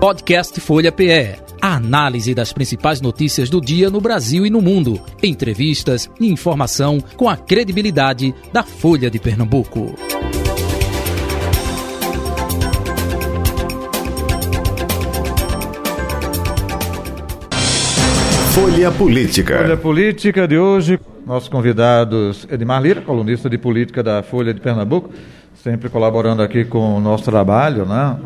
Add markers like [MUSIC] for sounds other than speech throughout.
Podcast Folha PE. A análise das principais notícias do dia no Brasil e no mundo. Entrevistas e informação com a credibilidade da Folha de Pernambuco. Folha Política. Folha Política de hoje, nossos convidados Edmar Lira, colunista de política da Folha de Pernambuco, sempre colaborando aqui com o nosso trabalho, né?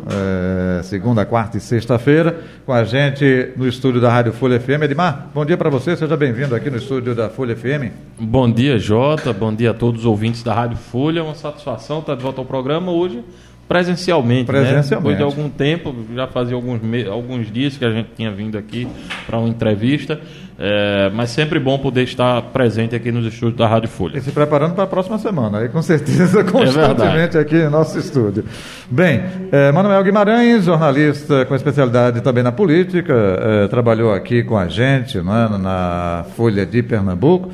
É, segunda, quarta e sexta-feira, com a gente no estúdio da Rádio Folha FM. Edmar, bom dia para você, seja bem-vindo aqui no estúdio da Folha FM. Bom dia, Jota, bom dia a todos os ouvintes da Rádio Folha, uma satisfação estar de volta ao programa hoje presencialmente, presencialmente. Né? Depois de algum tempo, já fazia alguns, alguns dias que a gente tinha vindo aqui para uma entrevista, é, mas sempre bom poder estar presente aqui nos estúdios da Rádio Folha. E se preparando para a próxima semana, aí com certeza, [LAUGHS] constantemente é aqui no nosso estúdio. Bem, é, Manuel Guimarães, jornalista com especialidade também na política, é, trabalhou aqui com a gente né, na Folha de Pernambuco.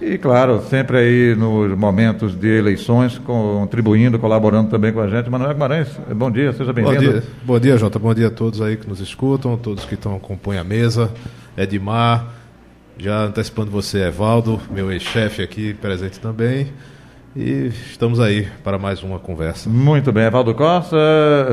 E, claro, sempre aí nos momentos de eleições, contribuindo, colaborando também com a gente. Manuel Guimarães, bom dia, seja bem-vindo. Bom dia, bom dia, Jota. Bom dia a todos aí que nos escutam, todos que estão acompanhando a mesa. Edmar, já antecipando você, Evaldo, meu ex-chefe aqui presente também. E estamos aí para mais uma conversa. Muito bem, Evaldo Costa,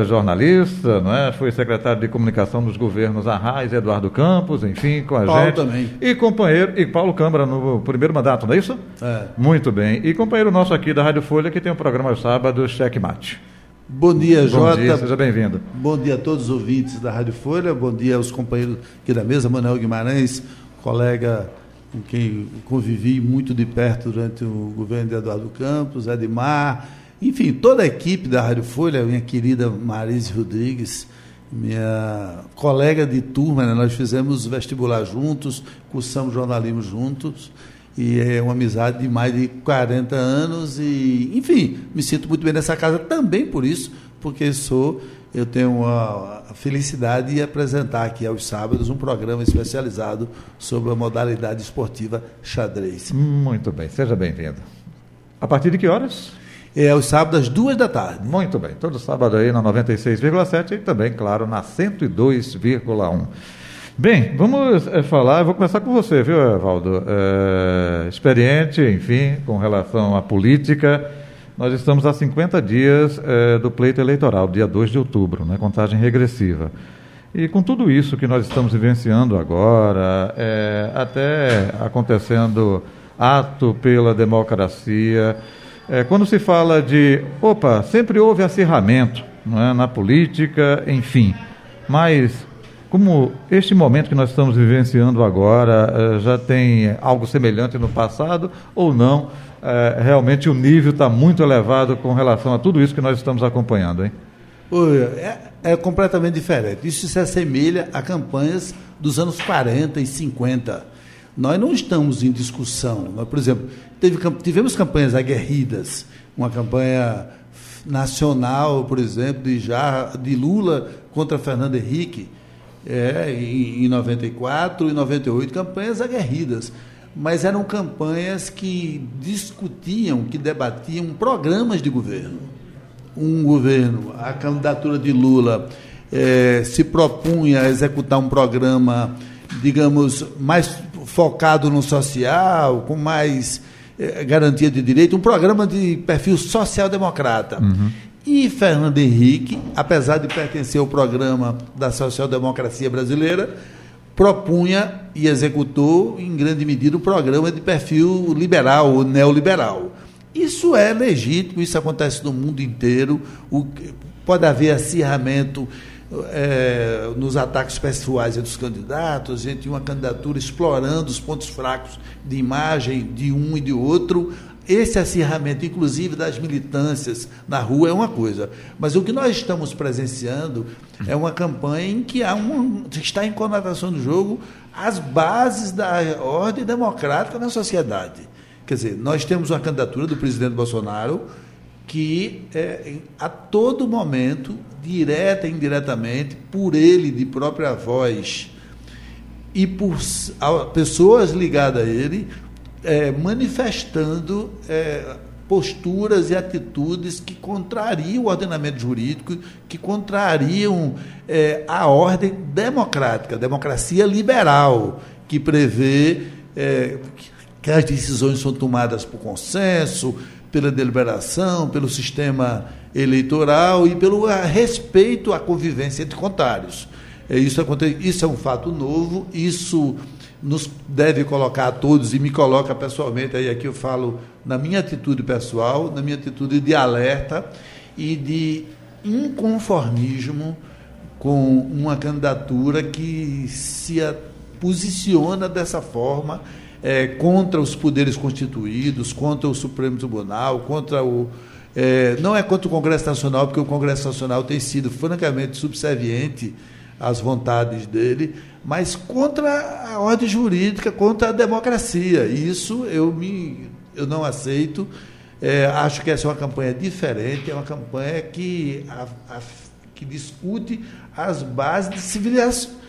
jornalista, não é? foi secretário de comunicação dos governos Arraes, Eduardo Campos, enfim, com a Paulo gente. também. E companheiro, e Paulo Câmara no primeiro mandato, não é isso? É. Muito bem. E companheiro nosso aqui da Rádio Folha, que tem um programa aos sábados, Checkmate. Bom dia, Jota. Bom dia, seja bem-vindo. Bom dia a todos os ouvintes da Rádio Folha, bom dia aos companheiros aqui da mesa, Manuel Guimarães, colega com quem convivi muito de perto durante o governo de Eduardo Campos, Edmar, enfim, toda a equipe da Rádio Folha, minha querida Marise Rodrigues, minha colega de turma, né? nós fizemos vestibular juntos, cursamos jornalismo juntos, e é uma amizade de mais de 40 anos, e, enfim, me sinto muito bem nessa casa também por isso, porque sou eu tenho a felicidade de apresentar aqui aos sábados um programa especializado sobre a modalidade esportiva xadrez. Muito bem, seja bem-vindo. A partir de que horas? É aos sábados, às duas da tarde. Muito bem, todo sábado aí na 96,7 e também, claro, na 102,1. Bem, vamos é, falar, eu vou começar com você, viu, Evaldo? É, experiente, enfim, com relação à política nós estamos a 50 dias é, do pleito eleitoral, dia 2 de outubro, né, contagem regressiva. E com tudo isso que nós estamos vivenciando agora, é, até acontecendo ato pela democracia, é, quando se fala de, opa, sempre houve acirramento é, na política, enfim, mas como este momento que nós estamos vivenciando agora já tem algo semelhante no passado ou não? é, realmente o nível está muito elevado com relação a tudo isso que nós estamos acompanhando, hein? É, é, completamente diferente. Isso se assemelha a campanhas dos anos 40 e 50. Nós não estamos em discussão. Nós, por exemplo, teve, tivemos campanhas aguerridas, uma campanha nacional, por exemplo, de, já, de Lula contra Fernando Henrique, é, em, em 94 e 98, campanhas aguerridas mas eram campanhas que discutiam, que debatiam programas de governo. Um governo, a candidatura de Lula eh, se propunha a executar um programa, digamos, mais focado no social, com mais eh, garantia de direito, um programa de perfil social-democrata. Uhum. E Fernando Henrique, apesar de pertencer ao programa da social-democracia brasileira, propunha e executou, em grande medida, um programa de perfil liberal ou neoliberal. Isso é legítimo, isso acontece no mundo inteiro. O, pode haver acirramento é, nos ataques pessoais dos candidatos, tinha uma candidatura explorando os pontos fracos de imagem de um e de outro. Esse acirramento, inclusive das militâncias na rua, é uma coisa. Mas o que nós estamos presenciando é uma campanha em que há uma, está em conotação do jogo as bases da ordem democrática na sociedade. Quer dizer, nós temos uma candidatura do presidente Bolsonaro que é, a todo momento, direta e indiretamente, por ele de própria voz e por pessoas ligadas a ele, é, manifestando é, posturas e atitudes que contrariam o ordenamento jurídico, que contrariam é, a ordem democrática, a democracia liberal, que prevê é, que as decisões são tomadas por consenso, pela deliberação, pelo sistema eleitoral e pelo respeito à convivência entre contários. É, isso, isso é um fato novo, isso nos deve colocar a todos, e me coloca pessoalmente, aí aqui eu falo na minha atitude pessoal, na minha atitude de alerta e de inconformismo com uma candidatura que se posiciona dessa forma é, contra os poderes constituídos, contra o Supremo Tribunal, contra o. É, não é contra o Congresso Nacional, porque o Congresso Nacional tem sido francamente subserviente às vontades dele, mas contra a ordem jurídica, contra a democracia. Isso eu, me, eu não aceito. É, acho que essa é uma campanha diferente, é uma campanha que, a, a, que discute as bases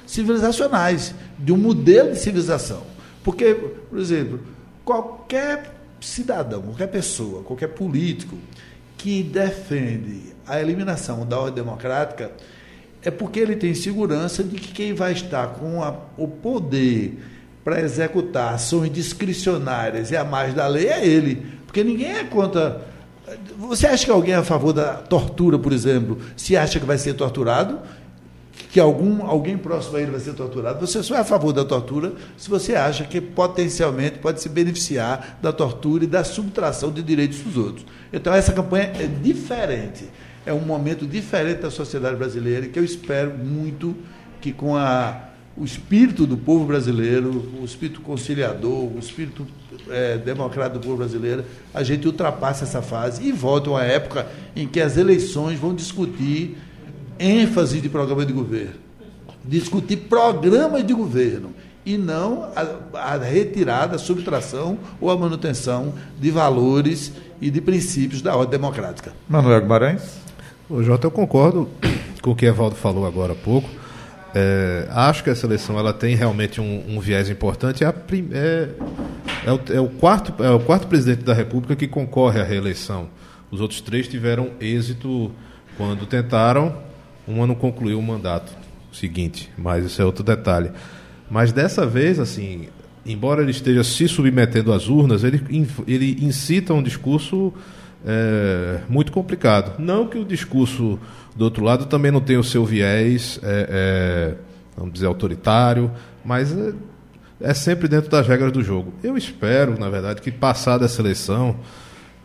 civilizacionais, de um modelo de civilização. Porque, por exemplo, qualquer cidadão, qualquer pessoa, qualquer político que defende a eliminação da ordem democrática é porque ele tem segurança de que quem vai estar com a, o poder para executar ações discricionárias e a mais da lei é ele. Porque ninguém é contra. Você acha que alguém é a favor da tortura, por exemplo, se acha que vai ser torturado? Que algum, alguém próximo a ele vai ser torturado? Você só é a favor da tortura se você acha que potencialmente pode se beneficiar da tortura e da subtração de direitos dos outros. Então, essa campanha é diferente é um momento diferente da sociedade brasileira que eu espero muito que com a, o espírito do povo brasileiro, o espírito conciliador, o espírito é, democrático do povo brasileiro, a gente ultrapasse essa fase e volte a uma época em que as eleições vão discutir ênfase de programa de governo, discutir programas de governo e não a, a retirada, a subtração ou a manutenção de valores e de princípios da ordem democrática. Manuel Guimarães. O Jota, eu concordo com o que Evaldo falou agora há pouco. É, acho que essa eleição ela tem realmente um, um viés importante. É, prim, é, é, o, é, o, quarto, é o quarto presidente da República que concorre à reeleição. Os outros três tiveram êxito quando tentaram. Uma não concluiu o mandato seguinte, mas isso é outro detalhe. Mas dessa vez, assim, embora ele esteja se submetendo às urnas, ele, ele incita um discurso é, muito complicado. Não que o discurso do outro lado também não tenha o seu viés, é, é, vamos dizer, autoritário, mas é, é, sempre dentro das regras do jogo. Eu espero, na verdade, que passada essa eleição,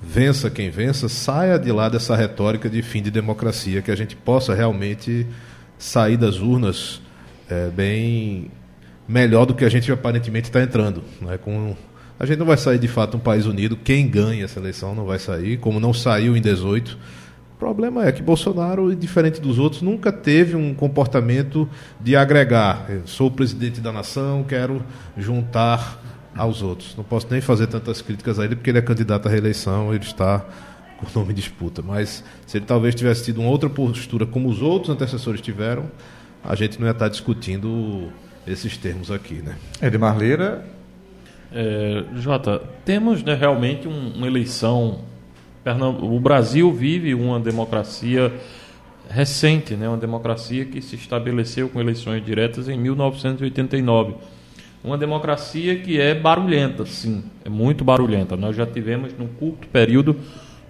vença quem vença, saia de lá dessa retórica de fim de democracia, que a gente possa realmente sair das urnas é, bem melhor do que a gente aparentemente está entrando, né, com a gente não vai sair de fato um país unido. Quem ganha essa eleição não vai sair, como não saiu em 18. O problema é que Bolsonaro, diferente dos outros, nunca teve um comportamento de agregar. Eu sou o presidente da nação, quero juntar aos outros. Não posso nem fazer tantas críticas a ele, porque ele é candidato à reeleição, ele está com o nome em disputa. Mas se ele talvez tivesse tido uma outra postura, como os outros antecessores tiveram, a gente não ia estar discutindo esses termos aqui. Né? Edmar Lira é, Jota, temos né, realmente um, uma eleição. O Brasil vive uma democracia recente, né, uma democracia que se estabeleceu com eleições diretas em 1989. Uma democracia que é barulhenta, sim, é muito barulhenta. Nós já tivemos, num curto período,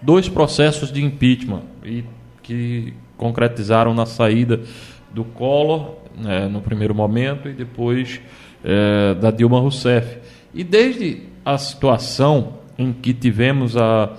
dois processos de impeachment e que concretizaram na saída do Collor, né, no primeiro momento, e depois é, da Dilma Rousseff. E desde a situação em que tivemos a,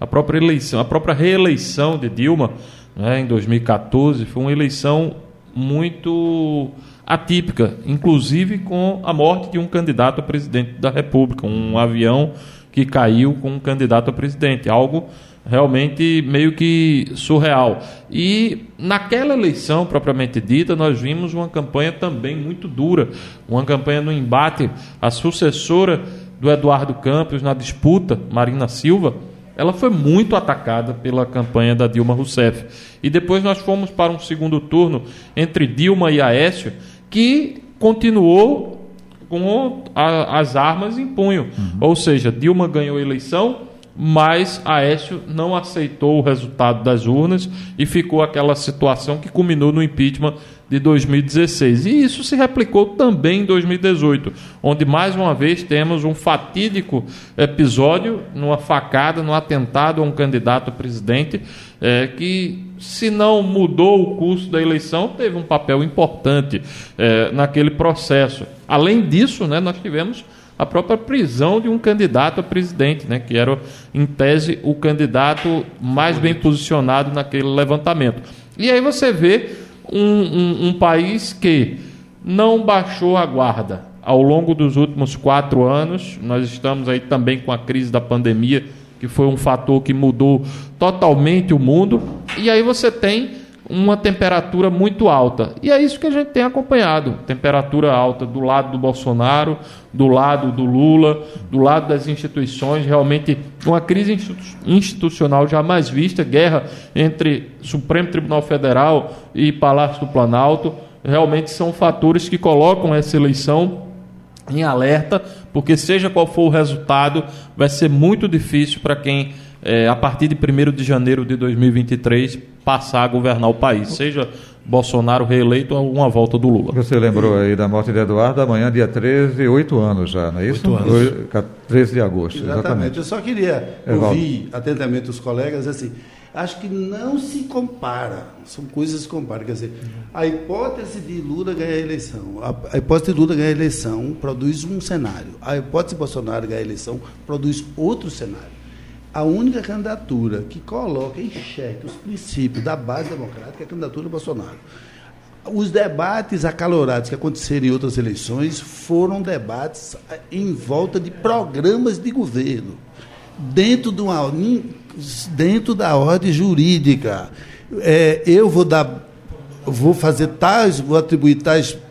a própria eleição, a própria reeleição de Dilma, né, em 2014, foi uma eleição muito atípica, inclusive com a morte de um candidato a presidente da República, um avião que caiu com um candidato a presidente, algo realmente meio que surreal. E naquela eleição propriamente dita, nós vimos uma campanha também muito dura, uma campanha no embate à sucessora do Eduardo Campos na disputa, Marina Silva, ela foi muito atacada pela campanha da Dilma Rousseff. E depois nós fomos para um segundo turno entre Dilma e Aécio, que continuou com a, as armas em punho. Uhum. Ou seja, Dilma ganhou a eleição, mas Aécio não aceitou o resultado das urnas e ficou aquela situação que culminou no impeachment de 2016. E isso se replicou também em 2018, onde mais uma vez temos um fatídico episódio, numa facada, num atentado a um candidato a presidente, é, que, se não mudou o curso da eleição, teve um papel importante é, naquele processo. Além disso, né, nós tivemos a própria prisão de um candidato a presidente, né, que era, em tese, o candidato mais bem posicionado naquele levantamento. E aí você vê um, um, um país que não baixou a guarda ao longo dos últimos quatro anos. Nós estamos aí também com a crise da pandemia, que foi um fator que mudou totalmente o mundo. E aí você tem uma temperatura muito alta. E é isso que a gente tem acompanhado: temperatura alta do lado do Bolsonaro, do lado do Lula, do lado das instituições. Realmente, uma crise institucional jamais vista guerra entre Supremo Tribunal Federal e Palácio do Planalto. Realmente são fatores que colocam essa eleição em alerta, porque seja qual for o resultado, vai ser muito difícil para quem é, a partir de 1 de janeiro de 2023, passar a governar o país, seja Bolsonaro reeleito ou uma volta do Lula. Você lembrou aí da morte de Eduardo, amanhã, dia 13, oito anos já, não é isso? Oito anos. 13 de agosto, exatamente. exatamente. Eu só queria ouvir atentamente os colegas, assim, acho que não se compara, são coisas que se comparam. Quer dizer, a hipótese de Lula ganhar a eleição, a, hipótese de Lula ganhar a eleição produz um cenário, a hipótese de Bolsonaro ganhar a eleição produz outro cenário a única candidatura que coloca em xeque os princípios da base democrática é a candidatura do Bolsonaro. Os debates acalorados que aconteceram em outras eleições foram debates em volta de programas de governo, dentro, de uma, dentro da ordem jurídica. É, eu vou dar, vou fazer tais, vou atribuir tais eh,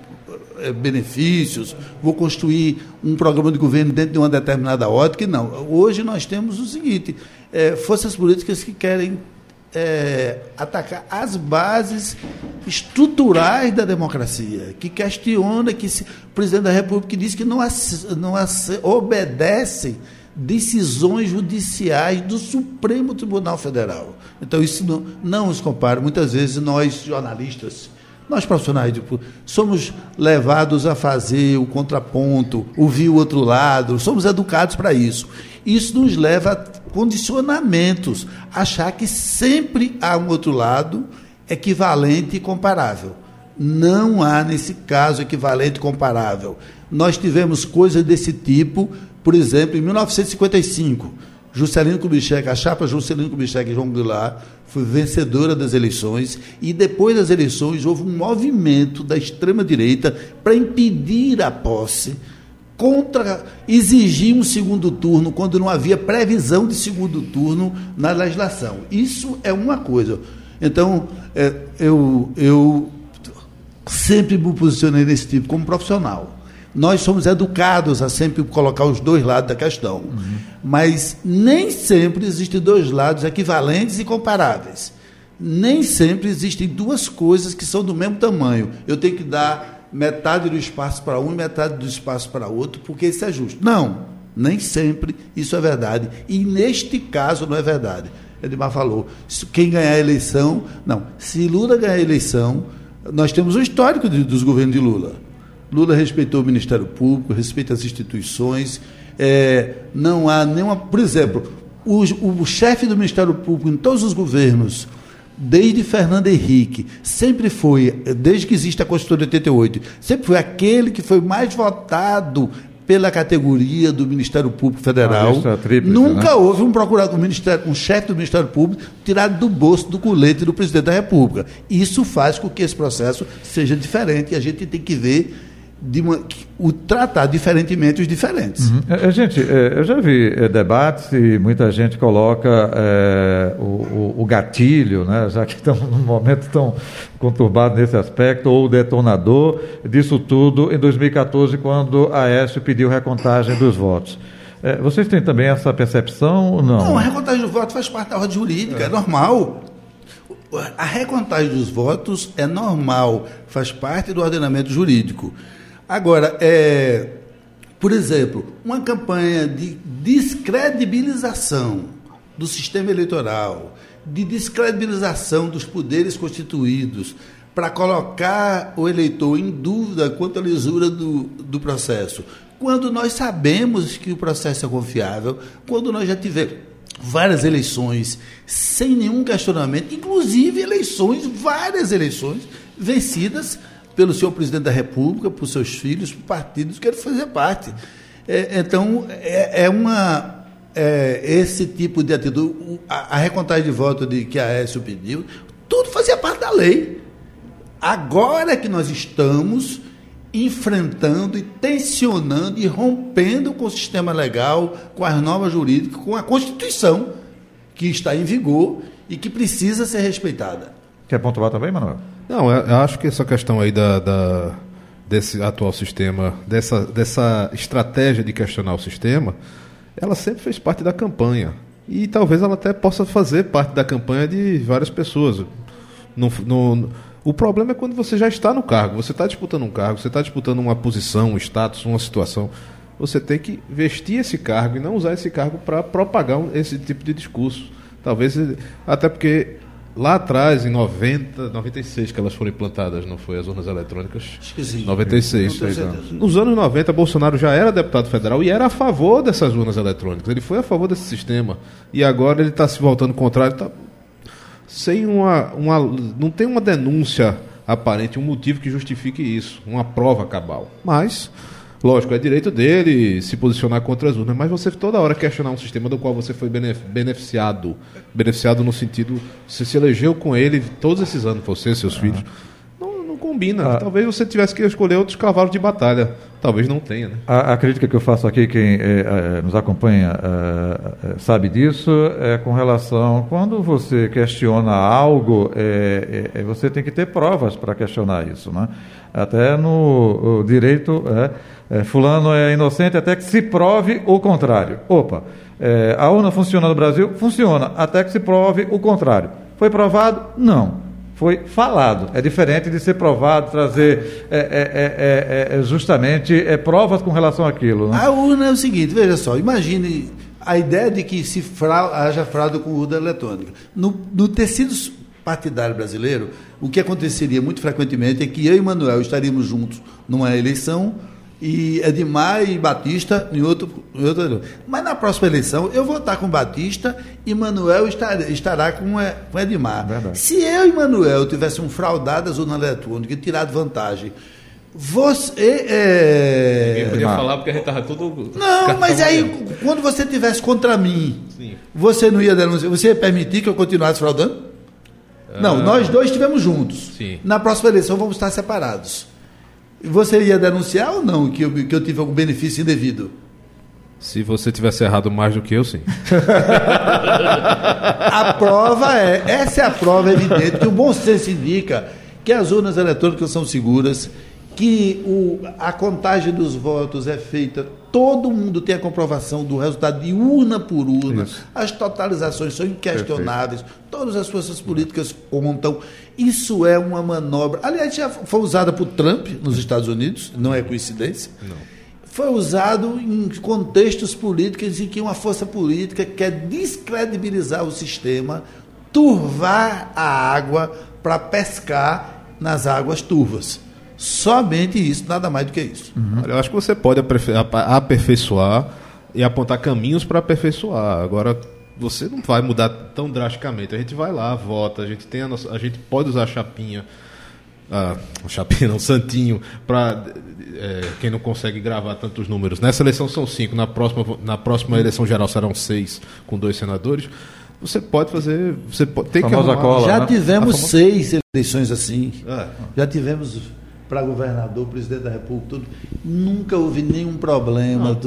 benefícios, vou construir um programa de governo dentro de uma determinada ótica. Não. Hoje nós temos o seguinte: é, forças políticas que querem é, atacar as bases estruturais da democracia, que questiona que se, o presidente da República diz que não, não obedece decisões judiciais do Supremo Tribunal Federal. Então, isso não, não os compara. Muitas vezes nós, jornalistas, nós profissionais de, somos levados a fazer o contraponto, ouvir o outro lado, somos educados para isso. Isso nos leva a condicionamentos, achar que sempre há um outro lado equivalente e comparável. Não há nesse caso equivalente e comparável. Nós tivemos coisas desse tipo, por exemplo, em 1955 Juscelino Kubitschek, a chapa Juscelino Kubitschek e João Goulart foi vencedora das eleições e depois das eleições houve um movimento da extrema-direita para impedir a posse, contra exigir um segundo turno quando não havia previsão de segundo turno na legislação. Isso é uma coisa. Então, é, eu, eu sempre me posicionei nesse tipo como profissional. Nós somos educados a sempre colocar os dois lados da questão. Uhum. Mas nem sempre existem dois lados equivalentes e comparáveis. Nem sempre existem duas coisas que são do mesmo tamanho. Eu tenho que dar metade do espaço para um e metade do espaço para outro, porque isso é justo. Não, nem sempre isso é verdade. E neste caso não é verdade. Edmar falou, quem ganhar a eleição. Não, se Lula ganhar a eleição, nós temos o histórico de, dos governos de Lula. Lula respeitou o Ministério Público, respeita as instituições. É, não há nenhuma. Por exemplo, o, o chefe do Ministério Público em todos os governos, desde Fernando Henrique, sempre foi, desde que existe a Constituição de 88, sempre foi aquele que foi mais votado pela categoria do Ministério Público Federal. Ah, tríplice, Nunca né? houve um procurador, um, um chefe do Ministério Público tirado do bolso do colete do presidente da República. Isso faz com que esse processo seja diferente e a gente tem que ver uma, o tratar diferentemente os diferentes. Uhum. É, é gente, é, eu já vi é, debates e muita gente coloca é, o, o, o, gatilho, né, já que estamos num momento tão conturbado nesse aspecto, ou o detonador disso tudo em 2014, quando a Aécio pediu recontagem dos votos. É, vocês têm também essa percepção ou não? Não, a recontagem dos votos faz parte da ordem jurídica, é, é normal. A recontagem dos votos é normal, faz parte do ordenamento jurídico. Agora, é, Por exemplo, uma campanha de descredibilização do sistema eleitoral, de descredibilização dos poderes constituídos, para colocar o eleitor em dúvida quanto à lisura do, do processo. Quando nós sabemos que o processo é confiável, quando nós já tivemos várias eleições sem nenhum questionamento, inclusive eleições, várias eleições vencidas pelo senhor presidente da República, por seus filhos, por partidos que ele fazia parte. É, então, é, é uma. É, esse tipo de atitude, a, a recontagem de voto de que a Aécio pediu, tudo fazia parte da lei. Agora que nós estamos enfrentando e tensionando e rompendo com o sistema legal, com as normas jurídicas, com a Constituição que está em vigor e que precisa ser respeitada. Quer pontuar também, Manuel? Não, eu acho que essa questão aí da, da, desse atual sistema, dessa, dessa estratégia de questionar o sistema, ela sempre fez parte da campanha. E talvez ela até possa fazer parte da campanha de várias pessoas. No, no, o problema é quando você já está no cargo, você está disputando um cargo, você está disputando uma posição, um status, uma situação. Você tem que vestir esse cargo e não usar esse cargo para propagar esse tipo de discurso. Talvez, até porque lá atrás, em 90, 96 que elas foram implantadas, não foi as urnas eletrônicas? Acho que sim. 96. Nos anos 90, Bolsonaro já era deputado federal e era a favor dessas urnas eletrônicas. Ele foi a favor desse sistema. E agora ele está se voltando contrário. Tá sem uma, uma. Não tem uma denúncia aparente, um motivo que justifique isso, uma prova cabal. Mas, lógico, é direito dele se posicionar contra as urnas, mas você toda hora questionar um sistema do qual você foi beneficiado. Beneficiado no sentido. Você se elegeu com ele todos esses anos, você, seus filhos combina. Ah. Talvez você tivesse que escolher outros cavalos de batalha. Talvez não tenha. Né? A, a, crítica que eu faço aqui, quem é, é, nos acompanha é, sabe disso, é com relação. Quando você questiona algo, você tem que ter provas para questionar isso. Né? Até no direito, Fulano é inocente até que se prove o contrário. Opa, a urna funciona no Brasil? Funciona, até que se prove o contrário. Foi provado? Não foi falado. É diferente de ser provado, trazer é, é, é, é justamente provas com relação àquilo. Né? A urna é o seguinte, veja só, imagine a ideia de que se fra haja fraude com urna eletrônica. No, no tecido partidário brasileiro, o que aconteceria muito frequentemente é que eu e Manuel estaríamos juntos numa eleição e Edmar e Batista em outro, em outro. Mas na próxima eleição eu vou estar com Batista e Manuel estar, estará com, com Edmar. Verdade. Se eu e Manuel tivéssemos fraudado a zona eletrônica e tirado vantagem, você. É... Ninguém podia Edmar. falar porque a gente estava tudo. Não, mas aí, quando você tivesse contra mim, Sim. você não ia denunciar, você ia permitir que eu continuasse fraudando? Não, ah. nós dois estivemos juntos. Sim. Na próxima eleição vamos estar separados. Você ia denunciar ou não que eu, que eu tive algum benefício indevido? Se você tivesse errado mais do que eu, sim. [LAUGHS] a prova é, essa é a prova evidente que o bom senso indica que as urnas eletrônicas são seguras, que o, a contagem dos votos é feita, todo mundo tem a comprovação do resultado de urna por urna, Isso. as totalizações são inquestionáveis, Perfeito. todas as forças políticas contam. Isso é uma manobra. Aliás, já foi usada por Trump nos Estados Unidos, não é coincidência. Não. Foi usado em contextos políticos em que uma força política quer descredibilizar o sistema, turvar a água para pescar nas águas turvas. Somente isso, nada mais do que isso. Uhum. Eu acho que você pode aperfeiçoar e apontar caminhos para aperfeiçoar. Agora, você não vai mudar tão drasticamente. A gente vai lá, vota, a gente tem a, nossa, a gente pode usar a chapinha, ah, chapinha não, santinho, para é, quem não consegue gravar tantos números. Nessa eleição são cinco, na próxima, na próxima eleição geral serão seis, com dois senadores. Você pode fazer, você pode, tem que arrumar. Cola, Já né? tivemos seis eleições assim. É. Já tivemos para governador, presidente da República, tudo. Nunca houve nenhum problema.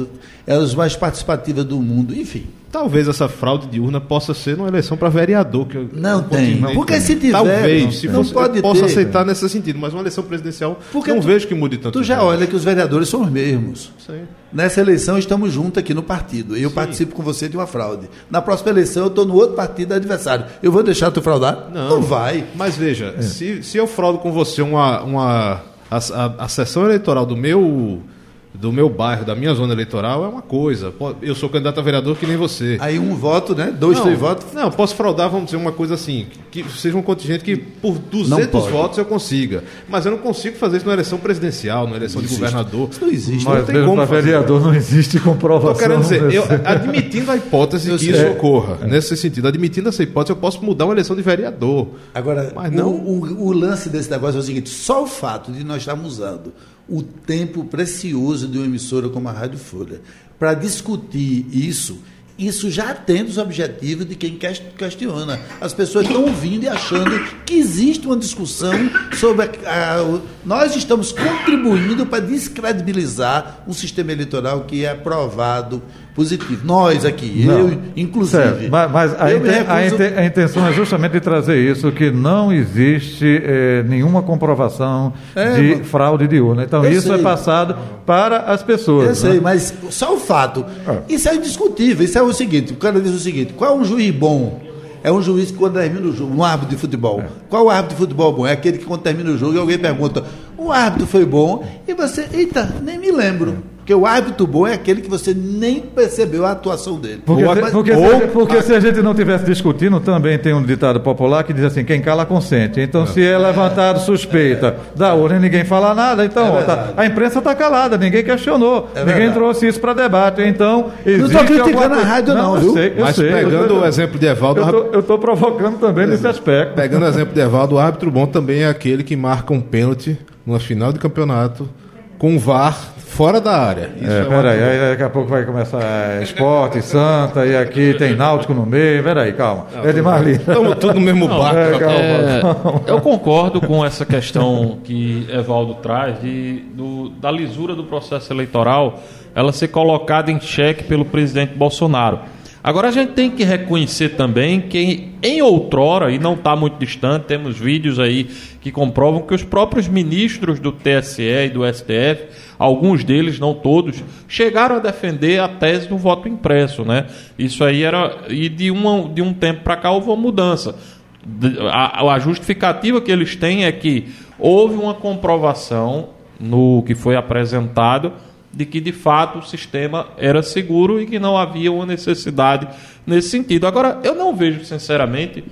é os mais participativas do mundo, enfim. Talvez essa fraude de urna possa ser numa eleição para vereador. Que eu, não tem. Porque se tiver. Talvez, não, se não fosse, pode possa ter, aceitar velho. nesse sentido, mas uma eleição presidencial Porque não tu, vejo que mude tanto. Tu já olha que os vereadores são os mesmos. Sim. Nessa eleição estamos juntos aqui no partido. Eu Sim. participo com você de uma fraude. Na próxima eleição eu estou no outro partido adversário. Eu vou deixar tu fraudar? Não. Não vai. Mas veja, é. se, se eu fraudo com você uma, uma a, a, a sessão eleitoral do meu do meu bairro, da minha zona eleitoral, é uma coisa. Eu sou candidato a vereador que nem você. Aí um voto, né? Dois, não, três votos. Não, posso fraudar, vamos dizer, uma coisa assim, que, seja um contingente que por 200 pode. votos eu consiga. Mas eu não consigo fazer isso na eleição presidencial, na eleição de governador. Isso não existe. Não Mas tem mesmo como para fazer. vereador não existe comprovação. Estou querendo dizer, eu, desse- admitindo a hipótese Eu que sei. isso É. ocorra, nesse sentido, admitindo essa hipótese, eu posso mudar uma eleição de vereador. Agora, Mas não- o, o- o lance desse negócio é o seguinte: só o fato de nós estarmos usando o tempo precioso de uma emissora como a Rádio Folha para discutir isso, isso já atende os objetivos de quem ques- questiona. As pessoas estão ouvindo e achando que existe uma discussão sobre. A, a- nós estamos contribuindo para descredibilizar um sistema eleitoral que é aprovado positivo. Nós aqui, Não. eu inclusive. Certo, mas, mas a, inten- recuso- a intenção é justamente de trazer isso, que não existe eh, nenhuma comprovação É, de mas- fraude de urna. Então, Eu isso é sei. passado para as pessoas. Eu sei, né? mas só o fato. Isso é indiscutível. Isso é o seguinte: o cara diz o seguinte: qual é um juiz bom? É um juiz que quando termina o jogo, um árbitro de futebol. Qual o árbitro de futebol bom? É aquele que quando termina o jogo e alguém pergunta: o árbitro foi bom? E você, eita, nem me lembro. Porque o árbitro bom é aquele que você nem percebeu a atuação dele. Porque, Ou- se, porque, ou- se, porque se a gente não tivesse discutindo, também tem um ditado popular que diz assim: quem cala consente. Então, se é levantado suspeita da urna e ninguém fala nada, então É ó, tá- a imprensa está calada, ninguém questionou, É ninguém trouxe isso para debate. Então, Não existe tô criticando alguma a rádio, não, eu viu? sei, eu Mas sei, pegando eu o exemplo de Evaldo, Eu estou provocando também nesse aspecto. Pegando o exemplo de Evaldo, o árbitro bom também é aquele que marca um pênalti numa final de campeonato com o VAR fora da área. Isso É, um peraí, aí daqui a pouco vai começar é, esporte, Santa, e aqui tem Náutico no meio. Peraí, calma. É de Marli. Estamos tudo no mesmo barco. é, rapaz. calma. É, eu concordo com essa questão que Evaldo traz de, do- da lisura do processo eleitoral ela ser colocada em xeque pelo presidente Bolsonaro. Agora a gente tem que reconhecer também que em outrora, e não está muito distante, temos vídeos aí que comprovam que os próprios ministros do TSE e do STF, alguns deles, não todos, chegaram a defender a tese do voto impresso, né? Isso aí era e de, uma, de um tempo para cá houve uma mudança. A, a justificativa que eles têm é que houve uma comprovação no que foi apresentado de que de fato o sistema era seguro e que não havia uma necessidade nesse sentido. Agora, eu não vejo, sinceramente,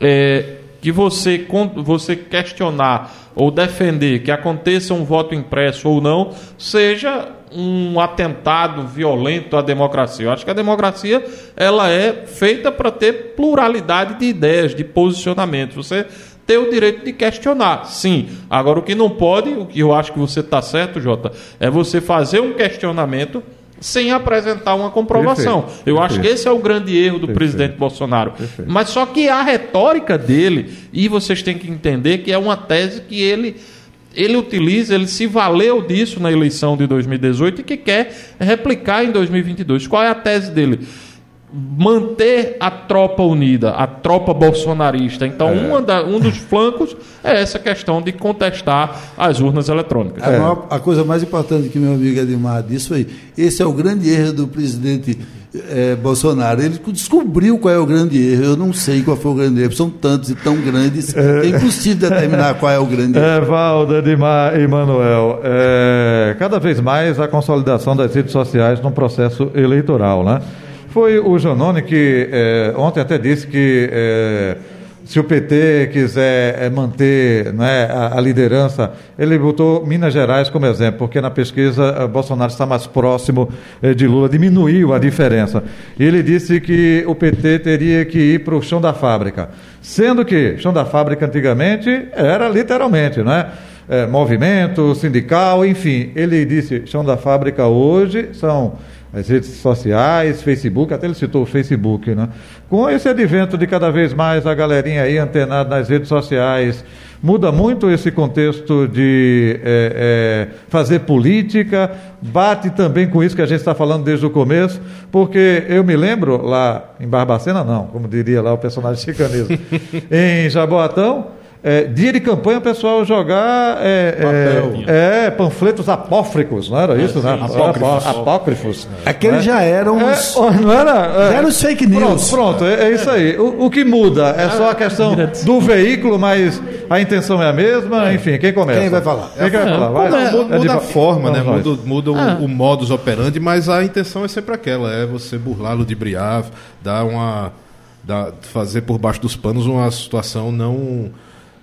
é, que você, você questionar ou defender que aconteça um voto impresso ou não seja um atentado violento à democracia. Eu acho que a democracia ela é feita para ter pluralidade de ideias, de posicionamentos. Você ter o direito de questionar, sim. Agora, o que não pode, o que eu acho que você está certo, Jota, é você fazer um questionamento sem apresentar uma comprovação. Perfeito, Eu acho que perfeito. esse é o grande erro do presidente Bolsonaro. Mas só que a retórica dele, e vocês têm que entender que é uma tese que ele ele utiliza, ele se valeu disso na eleição de 2018 e que quer replicar em 2022. Qual é a tese dele? Manter a tropa unida, a tropa bolsonarista. Então, uma da- um dos flancos é essa questão de contestar as urnas eletrônicas. A, maior- a coisa mais importante que meu amigo Edmar disse foi: esse é o grande erro do presidente eh, Bolsonaro. Ele descobriu qual é o grande erro. Eu não sei qual foi o grande erro. São tantos e tão grandes que é impossível determinar qual é o grande erro. É, Valda, Edmar e Manuel, é, cada vez mais a consolidação das redes sociais no processo eleitoral, né? Foi o Janone que é, ontem até disse que é, se o PT quiser é, manter né, a, a liderança, ele botou Minas Gerais como exemplo, porque na pesquisa Bolsonaro está mais próximo de Lula, diminuiu a diferença. E ele disse que o PT teria que ir para o chão da fábrica, sendo que chão da fábrica antigamente era literalmente, né? É, movimento sindical, enfim. Ele disse chão da fábrica hoje são as redes sociais, Facebook, até ele citou o Facebook, né? Com esse advento de cada vez mais a galerinha aí antenada nas redes sociais, muda muito esse contexto de é, é, fazer política, bate também com isso que a gente está falando desde o começo, porque eu me lembro lá em Barbacena, não, como diria lá o personagem [LAUGHS] chicanesco, em Jaboatão, é, dia de campanha o pessoal jogar é, é, é, panfletos apócrifos, não era isso, né? apócrifos. Apócrifos. Aqueles né? já eram os. É, não era? Já eram os fake news. Pronto, pronto, é, é isso aí. O, o que muda é só a questão do veículo, mas A intenção é a mesma, enfim, quem começa? Quem vai falar? Quem vai falar? Vai. Não, muda, É a forma, né? Vamos nós. Muda, muda o- Ah. o, modus operandi, mas a intenção é sempre aquela, é você burlar, ludibriar, dar uma. dar- fazer por baixo dos panos uma situação não,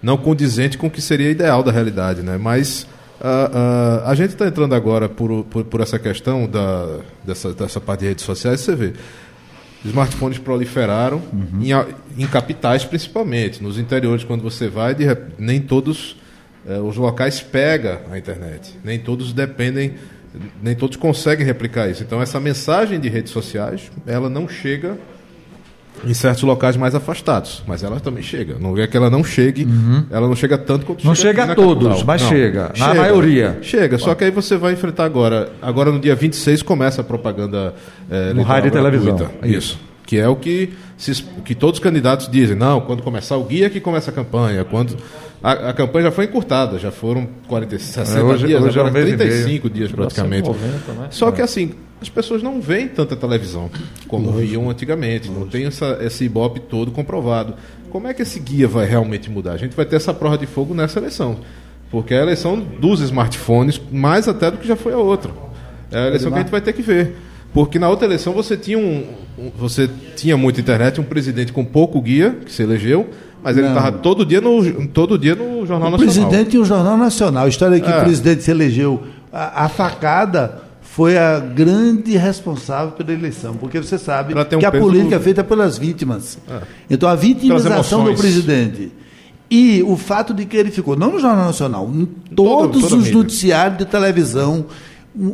não condizente com o que seria ideal da realidade, né? Mas ah, ah, a gente está entrando agora por, por, por essa questão da, dessa, dessa parte de redes sociais, você vê. Smartphones proliferaram em, a- em capitais principalmente. Nos interiores, quando você vai, de nem todos eh, os locais pegam a internet. Nem todos dependem, nem todos conseguem replicar isso. Então essa mensagem de redes sociais, ela não chega em certos locais mais afastados, mas ela também chega. Não é que ela não chegue, ela não chega tanto quanto Não chega chega a todos, capital. mas chega. Na maioria. Chega, só que aí você vai enfrentar agora. Agora no dia 26 começa a propaganda eh, No rádio e televisão. gratuita. Isso. Que é o que, se que todos os candidatos dizem. Não, quando começar o guia que começa a campanha. Quando a, a campanha já foi encurtada, já foram 40, 60 É, hoje- dias, hoje é um agora e meio. 35 dias praticamente. 90, né? Só que assim, as pessoas não veem tanta televisão como viam antigamente, não tem essa, esse ibope todo comprovado. Como é que esse guia vai realmente mudar? A gente vai ter essa prova de fogo nessa eleição. Porque é a eleição dos smartphones, mais até do que já foi a outra. É a eleição que a gente vai ter que ver. Porque na outra eleição você tinha um, um- você tinha muita internet, um presidente com pouco guia, que se elegeu, mas ele estava todo dia no todo dia no Jornal O Nacional. presidente e o Jornal Nacional. A história que É. o presidente se elegeu. A, a facada foi a grande responsável pela eleição, porque você sabe um que a política é feita pelas vítimas. É. Então a vitimização do presidente e o fato de que ele ficou, não no Jornal Nacional, em todos toda a os noticiários de televisão,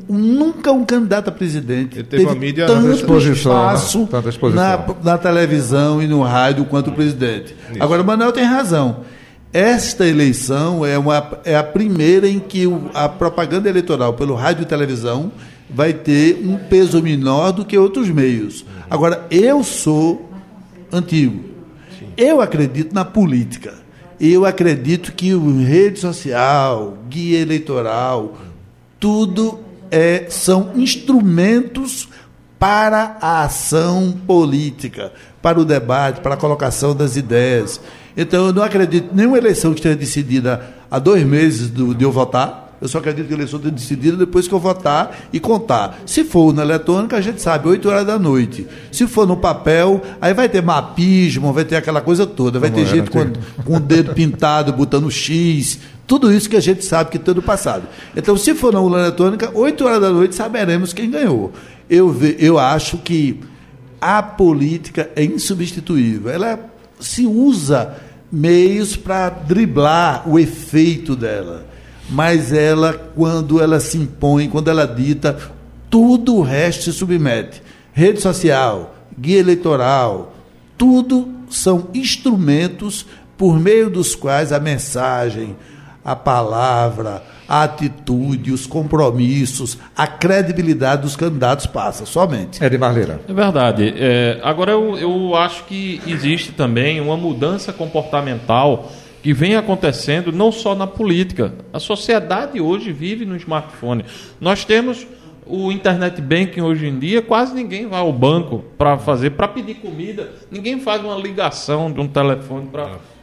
nunca um candidato a presidente Ele teve uma mídia tanto exposição, né? espaço Tanta exposição. na, na televisão e no rádio quanto o presidente. Agora, o Manuel tem razão. Esta eleição é, uma, é a primeira em que o- a propaganda eleitoral pelo rádio e televisão vai ter um peso menor do que outros meios. Agora, eu sou antigo. Eu acredito na política. Eu acredito que o rede social, guia eleitoral, tudo é, são instrumentos para a ação política, para o debate, para a colocação das ideias. Então, eu não acredito em nenhuma eleição que esteja decidida há dois meses do- de eu votar. Eu só acredito que a eleição esteja decidida depois que eu votar e contar. Se for na eletrônica, a gente sabe, 8 horas da noite. Se for no papel, aí vai ter mapismo, vai ter aquela coisa toda. Vai ter era gente com, com o dedo pintado, botando X. Tudo isso que a gente sabe que tem no passado. Então, se for na urna eletrônica, 8 horas da noite saberemos quem ganhou. Eu, ve- eu acho que a política é insubstituível. Ela se usa meios para driblar o efeito dela. Mas ela, quando ela se impõe, quando ela dita, tudo o resto se submete. Rede social, guia eleitoral, tudo são instrumentos por meio dos quais a mensagem, a palavra, a atitude, os compromissos, a credibilidade dos candidatos passa somente. É de Marleira. É verdade. É, agora eu, eu acho que existe também uma mudança comportamental que vem acontecendo não só na política. A sociedade hoje vive no smartphone. Nós temos o internet banking hoje em dia, quase ninguém vai ao banco para fazer, para pedir comida, ninguém faz uma ligação de um telefone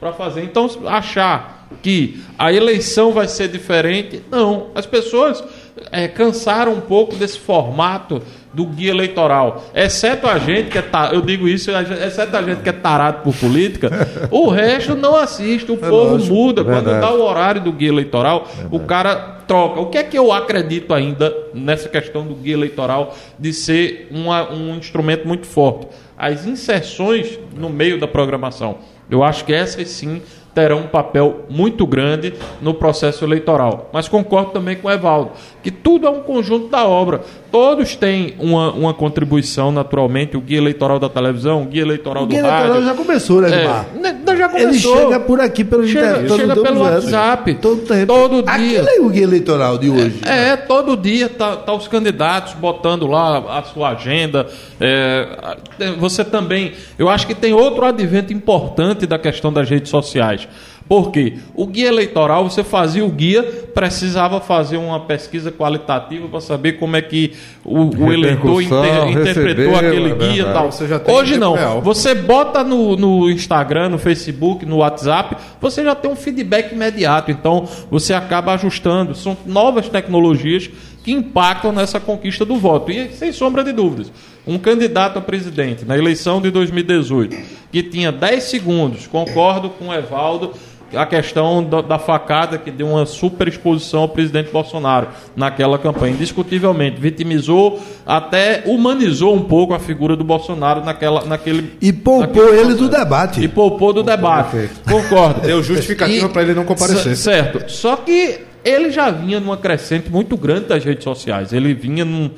para fazer. Então, achar que a eleição vai ser diferente, não. As pessoas é, cansaram um pouco desse formato do guia eleitoral. Exceto a gente que é ta... eu digo isso, exceto a gente que é tarado por política, [LAUGHS] o resto não assiste. O povo lógico, muda. Quando verdade. dá o horário do guia eleitoral, o cara troca. O que é que eu acredito ainda nessa questão do guia eleitoral de ser uma- um instrumento muito forte? As inserções no meio da programação. Eu acho que essas sim terão um papel muito grande no processo eleitoral. Mas concordo também com o Evaldo, que tudo é um conjunto da obra. Todos têm uma, uma contribuição, naturalmente, o guia eleitoral da televisão, o guia eleitoral O do guia eleitoral rádio. já começou, né, Edmar? É, né, já Ele começou. chega por aqui pelo Chega- inter- chega todo- pelo todo- WhatsApp, Todo, tempo. todo dia. Aquilo é o guia eleitoral de hoje. É, todo dia tá, tá os candidatos botando lá a sua agenda. É, você também. Eu acho que tem outro advento importante da questão das redes sociais. Por quê? O guia eleitoral, você fazia o guia, precisava fazer uma pesquisa qualitativa para saber como é que o, o eleitor inter, interpretou aquele é guia e tal. Hoje não. Real. Você bota no, no Instagram, no Facebook, no WhatsApp, você já tem um feedback imediato. Então, você acaba ajustando. São novas tecnologias que impactam nessa conquista do voto. E sem sombra de dúvidas, um candidato a presidente na eleição de 2018, que tinha 10 segundos, concordo com o Evaldo, a questão da, da, facada que deu uma super exposição ao presidente Bolsonaro naquela campanha, indiscutivelmente, vitimizou, até humanizou um pouco a figura do Bolsonaro naquela, naquele. E poupou ele do debate. E poupou do debate. Concordo. Deu justificativa para ele não comparecer. Certo. Só que ele já vinha numa crescente muito grande das redes sociais. Ele vinha num,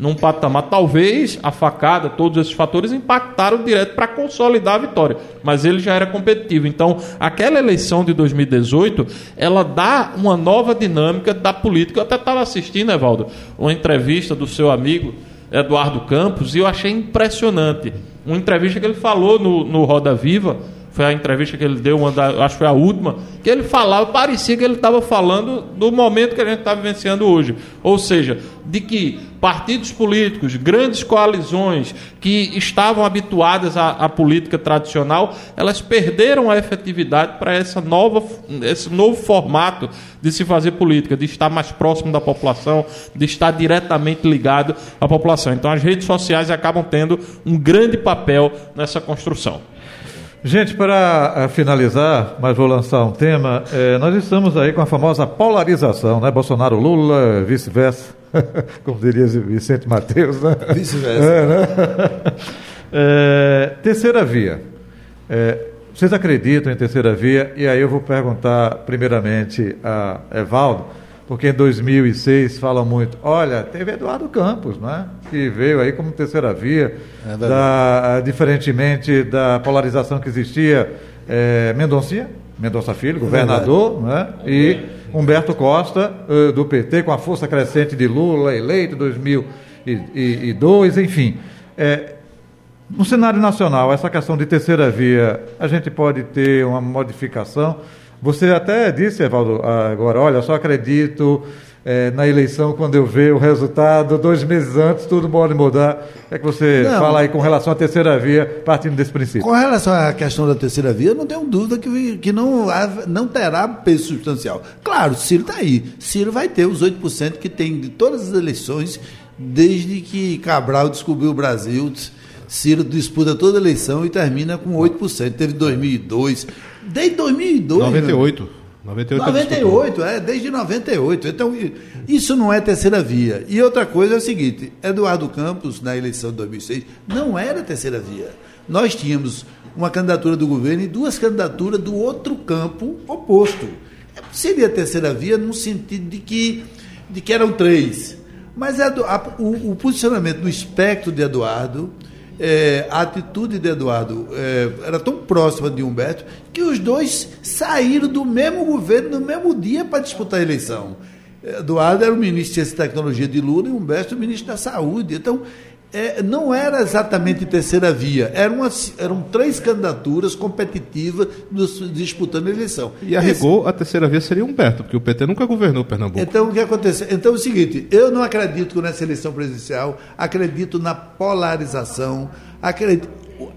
num patamar. Talvez a facada, todos esses fatores impactaram direto para consolidar a vitória. Mas ele já era competitivo. Então, aquela eleição de 2018, ela dá uma nova dinâmica da política. Eu até estava assistindo, Evaldo, uma entrevista do seu amigo Eduardo Campos, e eu achei impressionante. Uma entrevista que ele falou no, no Roda Viva foi a entrevista que ele deu, uma da, acho que foi a última, que ele falava, parecia que ele estava falando do momento que a gente está vivenciando hoje. Ou seja, de que partidos políticos, grandes coalizões que estavam habituadas à, à política tradicional, elas perderam a efetividade para essa nova, esse novo formato de se fazer política, de estar mais próximo da população, de estar diretamente ligado à população. Então as redes sociais acabam tendo um grande papel nessa construção. Gente, para eh, finalizar, mas vou lançar um tema, é, nós estamos aí com a famosa polarização, né? Bolsonaro-Lula, vice-versa, [LAUGHS] como diria Vicente Mateus, né? Vice-versa. É, né? é, [LAUGHS] terceira via. vocês acreditam em terceira via? E aí eu vou perguntar primeiramente a Evaldo porque em 2006 falam muito, olha, teve Eduardo Campos, né, que veio aí como terceira via, é da, diferentemente da polarização que existia, é, Mendonça, Mendonça Filho, é governador, né, e Humberto Costa, uh, do PT, com a força crescente de Lula, eleito em 2002, enfim. É, no cenário nacional, essa questão de terceira via, a gente pode ter uma modificação você até disse, Evaldo, agora, olha, só acredito é, na eleição quando eu ver o resultado, dois meses antes, tudo pode mudar. O que é que você não, fala aí com relação à terceira via, partindo desse princípio? Com relação à questão da terceira via, não tenho dúvida que, que não, não terá peso substancial. Claro, Ciro está aí. Ciro vai ter os 8% que tem de todas as eleições, desde que Cabral descobriu o Brasil. Ciro disputa toda a eleição e termina com 8%. Teve 2002, Desde 2002. 98. 98, 98 é, desde 98. Então, isso não é terceira via. E outra coisa é o seguinte: Eduardo Campos, na eleição de 2006, não era terceira via. Nós tínhamos uma candidatura do governo e duas candidaturas do outro campo oposto. Seria terceira via no sentido de que, de que eram três. Mas a, a, o, o posicionamento do espectro de Eduardo é, a atitude de Eduardo é, era tão próxima de Humberto que os dois saíram do mesmo governo no mesmo dia para disputar a eleição. Eduardo era o ministro de Ciência e Tecnologia de Lula e Humberto o ministro da Saúde. Então, é, não era exatamente terceira via, eram, eram três candidaturas competitivas disputando a eleição. E arregou Esse, a terceira via seria Humberto, porque o PT nunca governou Pernambuco. Então o que aconteceu? Então é o seguinte, eu não acredito nessa eleição presidencial, acredito na polarização, acredito,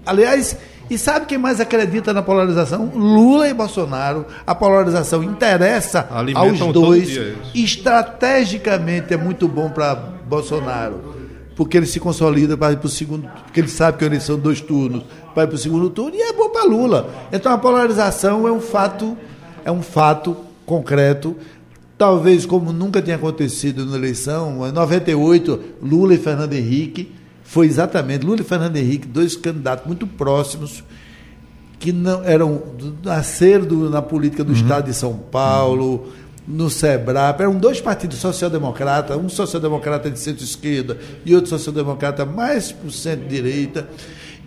aliás, e sabe quem mais acredita na polarização? Lula e Bolsonaro. A polarização interessa Alimentam aos dois. Estrategicamente é muito bom para Bolsonaro porque ele se consolida para ir para o segundo, porque ele sabe que a eleição dois turnos, vai para o segundo turno e é bom para Lula. Então a polarização é um fato, é um fato concreto. Talvez como nunca tinha acontecido na eleição, em 98, Lula e Fernando Henrique, foi exatamente Lula e Fernando Henrique, dois candidatos muito próximos, que não eram nasceram na política do uhum. estado de São Paulo. Uhum no SEBRAP, eram dois partidos social-democrata, um social-democrata de centro-esquerda e outro social-democrata mais por centro-direita,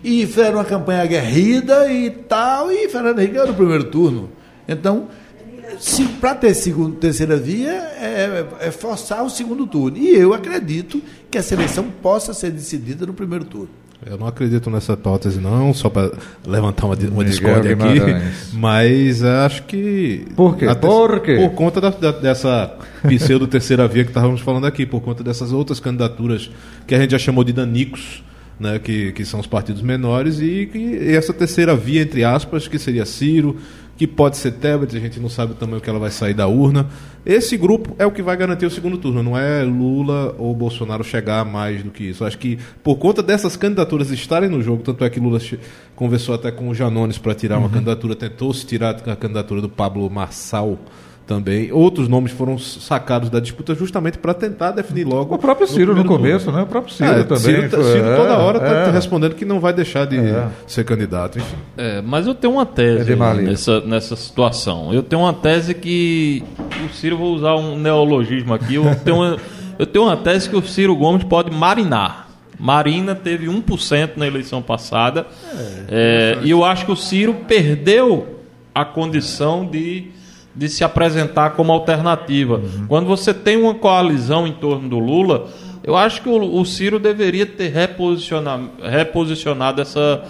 e fizeram uma campanha aguerrida e tal, e Fernando Henrique ganhou no primeiro turno. Então, para ter segundo, terceira via, é, é, forçar o segundo turno. E eu acredito que a seleção possa ser decidida no primeiro turno. Eu não acredito nessa hipótese, não, só para levantar uma, uma discórdia aqui. [LAUGHS] Mas acho que. Por quê? Até- Por quê? Por conta da- da- dessa pseudo terceira via que estávamos falando aqui, por conta dessas outras candidaturas que a gente já chamou de danicos, né, que, que são os partidos menores, e, que, e essa terceira via, entre aspas, que seria Ciro, que pode ser Tebet, a gente não sabe também o que ela vai sair da urna. Esse grupo é o que vai garantir o segundo turno, não é Lula ou Bolsonaro chegar mais do que isso. Acho que por conta dessas candidaturas estarem no jogo, tanto é que Lula conversou até com o Janones para tirar Uhum. uma candidatura, tentou se tirar a candidatura do Pablo Marçal também. Outros nomes foram sacados da disputa justamente para tentar definir logo. O próprio Ciro no primeiro começo, turno. né? O próprio Ciro É, também. Ciro, foi- Ciro toda é, hora está é. respondendo que não vai deixar de É. ser candidato, enfim. É, mas eu tenho uma tese nessa, nessa situação. Eu tenho uma tese que. O Ciro, vou usar um neologismo aqui. Eu tenho uma, eu tenho uma tese que o Ciro Gomes pode marinar. Marina teve 1% na eleição passada. É, e eu acho que o Ciro perdeu a condição de, de se apresentar como alternativa. Quando você tem uma coalizão em torno do Lula, eu acho que o, o Ciro deveria ter reposiciona- reposicionado essa,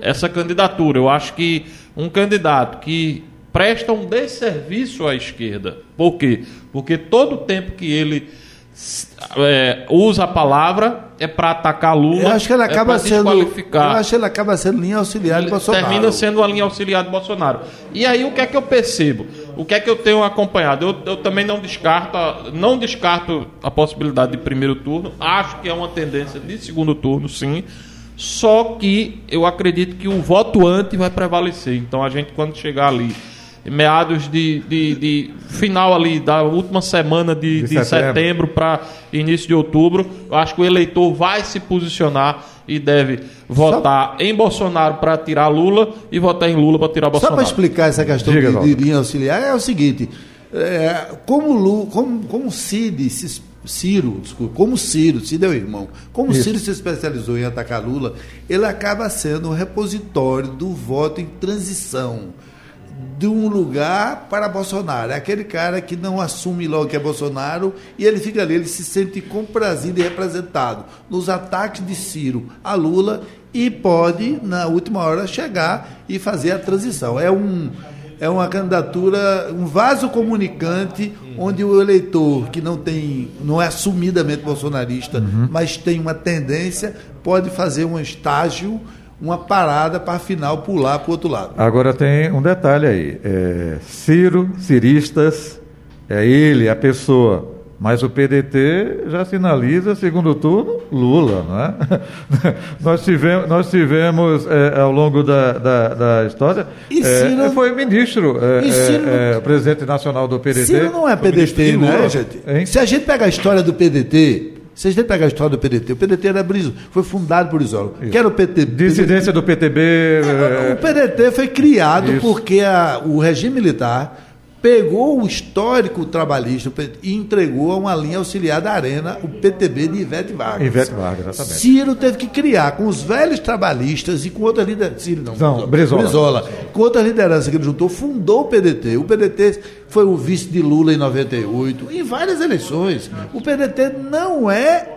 essa candidatura. Eu acho que um candidato que presta um desserviço à esquerda. Por quê? Porque todo o tempo que ele é, usa a palavra é para atacar Lula. Eu acho que ele é acaba pra sendo. Eu acho que ele acaba sendo linha auxiliar de Bolsonaro. termina sendo uma linha auxiliar do Bolsonaro. E aí o que é que eu percebo? O que é que eu tenho acompanhado? Eu, eu também não descarto, a- não descarto a possibilidade de primeiro turno. Acho que é uma tendência de segundo turno, sim. Só que eu acredito que o voto anti vai prevalecer. Então a gente quando chegar ali meados de, de- de final ali da última semana de, De de setembro. setembro para início de outubro, eu acho que o eleitor vai se posicionar e deve votar em Bolsonaro para tirar Lula e votar em Lula para tirar Só Bolsonaro. para explicar essa questão Diga, de, de linha auxiliar, é o seguinte: é, como, Lu, como, como Cid, se- Ciro, desculpa, como Ciro, Ciro é o irmão, como Isso. Ciro se especializou em atacar Lula, ele acaba sendo o repositório do voto em transição de um lugar para Bolsonaro. É aquele cara que não assume logo que é Bolsonaro e ele fica ali, ele se sente comprazido e representado nos ataques de Ciro a Lula e pode, na última hora, chegar e fazer a transição. É um. É uma candidatura, um vaso comunicante, onde o eleitor que não tem, não é assumidamente bolsonarista, mas tem uma tendência, pode fazer um estágio, uma parada para afinal pular para o outro lado. Agora tem um detalhe aí. É, Ciro, ciristas, é ele, a pessoa. Mas o PDT já sinaliza, segundo turno, Lula, não é? [LAUGHS] nós tivemos, nós tivemos é, ao longo da, da, da história. E é, Ciro- foi ministro, é, E Ciro- é, é, presidente nacional do PDT. Ciro não é PDT, né, gente? hein? Se a gente pegar a história do PDT, a gente pegar a história do PDT, o PDT era Brizola, foi fundado por Brizola. Que era o PT, Dissidência do PTB. O é, PDT foi criado Isso. porque a- o regime militar pegou o histórico trabalhista e entregou a uma linha auxiliar da Arena, o PTB de Ivete Vargas. Ivete Vargas, exatamente. Ciro teve que criar com os velhos trabalhistas e com outras lideranças. Ciro não, Não, Brizola. Com outras lideranças que ele juntou, fundou o PDT. O PDT foi o vice de Lula em 98, em várias eleições. O PDT não é